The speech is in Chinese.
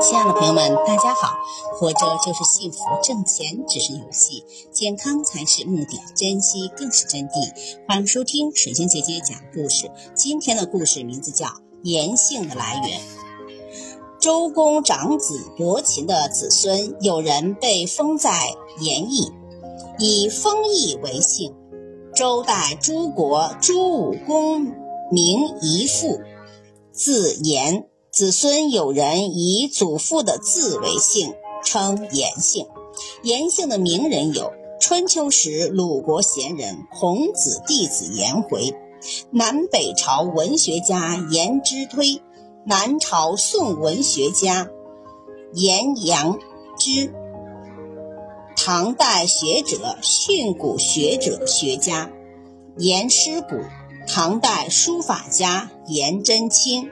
亲爱的朋友们，大家好！活着就是幸福，挣钱只是游戏，健康才是目的，珍惜更是真谛。欢迎收听水晶姐姐讲故事。今天的故事名字叫《盐姓的来源》。周公长子伯禽的子孙，有人被封在盐邑，以封邑为姓。周代诸国诸武公名夷父，字延。子孙有人以祖父的字为姓，称颜姓。颜姓的名人有：春秋时鲁国贤人孔子弟子颜回，南北朝文学家颜之推，南朝宋文学家颜阳之，唐代学者训诂学者学家颜师古，唐代书法家颜真卿。